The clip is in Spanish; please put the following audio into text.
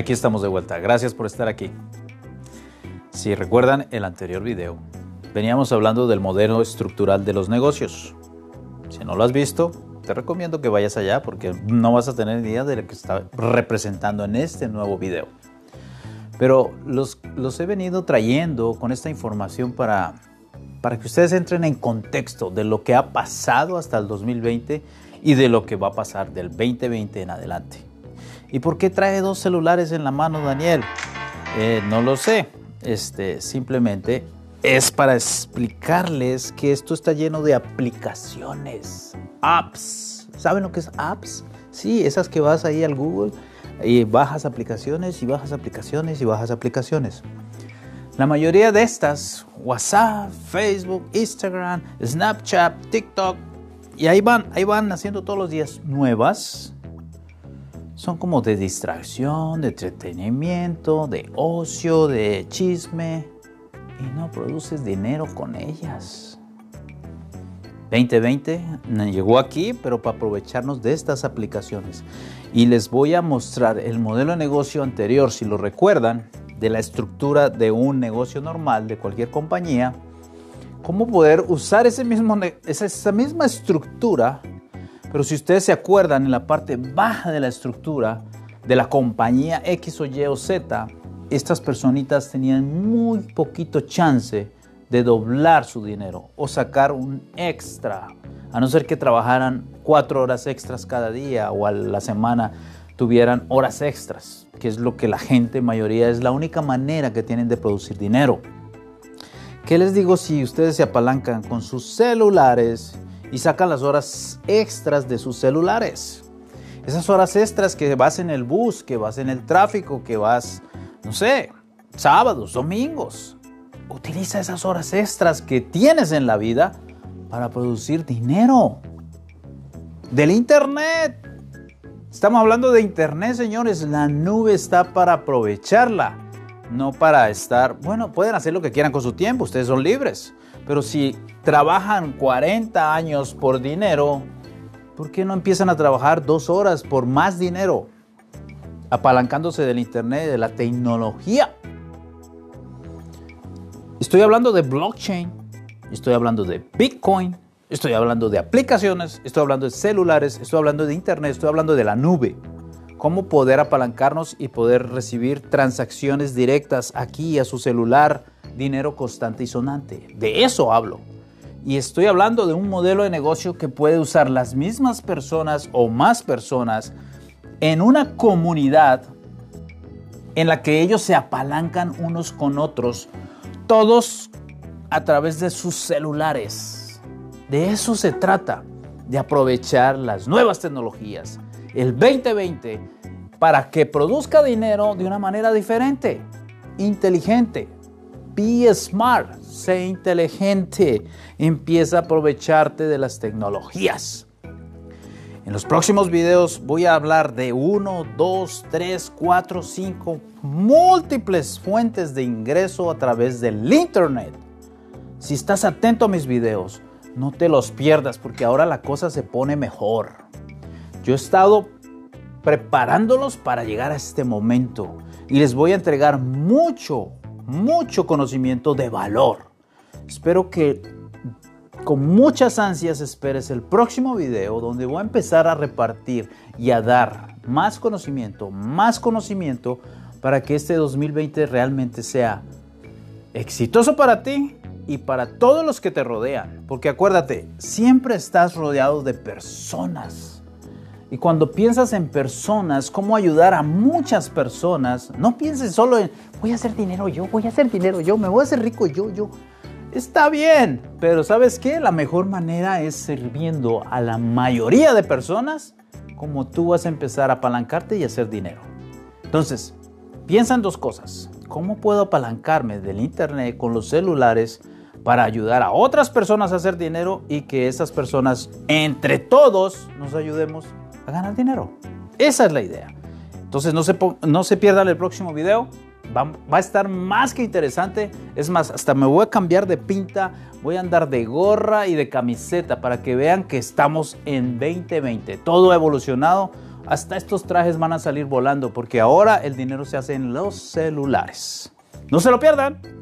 Aquí estamos de vuelta. Gracias por estar aquí. Si recuerdan el anterior video, veníamos hablando del modelo estructural de los negocios. Si no lo has visto, te recomiendo que vayas allá porque no vas a tener idea de lo que está representando en este nuevo video. Pero los, he venido trayendo con esta información para, para que ustedes entren en contexto de lo que ha pasado hasta el 2020 y de lo que va a pasar del 2020 en adelante. ¿Y por qué trae dos celulares en la mano, Daniel? Eh, no lo sé. Este, simplemente es para explicarles que esto está lleno de aplicaciones, apps. ¿Saben lo que es apps? Sí, esas que vas ahí al Google y bajas aplicaciones y bajas aplicaciones y bajas aplicaciones. La mayoría de estas, WhatsApp, Facebook, Instagram, Snapchat, TikTok, y ahí van, ahí van haciendo todos los días nuevas son como de distracción, de entretenimiento, de ocio, de chisme y no produces dinero con ellas. 2020 llegó aquí, pero para aprovecharnos de estas aplicaciones. Y les voy a mostrar el modelo de negocio anterior, si lo recuerdan, de la estructura de un negocio normal de cualquier compañía. Cómo poder usar ese mismo, esa misma estructura pero si ustedes se acuerdan, en la parte baja de la estructura de la compañía X o Y o Z, estas personitas tenían muy poquito chance de doblar su dinero o sacar un extra, a no ser que trabajaran cuatro horas extras cada día o a la semana tuvieran horas extras, que es lo que la gente mayoría es la única manera que tienen de producir dinero. ¿Qué les digo si ustedes se apalancan con sus celulares y sacan las horas extras de sus celulares. Esas horas extras que vas en el bus, que vas en el tráfico, que vas, no sé, sábados, domingos. Utiliza esas horas extras que tienes en la vida para producir dinero. Del Internet. Estamos hablando de Internet, señores. La nube está para aprovecharla, no para estar, bueno, pueden hacer lo que quieran con su tiempo, ustedes son libres. Pero si trabajan 40 años por dinero, ¿por qué no empiezan a trabajar dos horas por más dinero? Apalancándose del Internet, de la tecnología. Estoy hablando de blockchain, estoy hablando de Bitcoin, estoy hablando de aplicaciones, estoy hablando de celulares, estoy hablando de Internet, estoy hablando de la nube. Cómo poder apalancarnos y poder recibir transacciones directas aquí a su celular, dinero constante y sonante. De eso hablo. Y estoy hablando de un modelo de negocio que puede usar las mismas personas o más personas en una comunidad en la que ellos se apalancan unos con otros, todos a través de sus celulares. De eso se trata, de aprovechar las nuevas tecnologías, el 2020, para que produzca dinero de una manera diferente, inteligente, Be smart, sé inteligente, empieza a aprovecharte de las tecnologías. En los próximos videos voy a hablar de 1, 2, 3, 4, 5 múltiples fuentes de ingreso a través del Internet. Si estás atento a mis videos, no te los pierdas porque ahora la cosa se pone mejor. Yo he estado preparándolos para llegar a este momento y les voy a entregar mucho, mucho conocimiento de valor. Espero que con muchas ansias esperes el próximo video donde voy a empezar a repartir y a dar más conocimiento, más conocimiento para que este 2020 realmente sea exitoso para ti y para todos los que te rodean. Porque acuérdate, siempre estás rodeado de personas y cuando piensas en personas, cómo ayudar a muchas personas, no pienses solo en voy a hacer dinero yo, voy a hacer dinero yo, me voy a hacer rico yo, yo. Está bien, pero ¿sabes qué? La mejor manera es sirviendo a la mayoría de personas como tú vas a empezar a apalancarte y hacer dinero. Entonces, piensa en dos cosas. ¿Cómo puedo apalancarme del Internet con los celulares para ayudar a otras personas a hacer dinero y que esas personas, entre todos, nos ayudemos a ganar dinero. Esa es la idea. Entonces no se, no se pierdan el próximo video. Va, va, a estar más que interesante. Es más, hasta me voy a cambiar de pinta. Voy a andar de gorra y de camiseta para que vean que estamos en 2020. Todo ha evolucionado hasta estos trajes van a salir volando porque ahora el dinero se hace en los celulares. No se lo pierdan.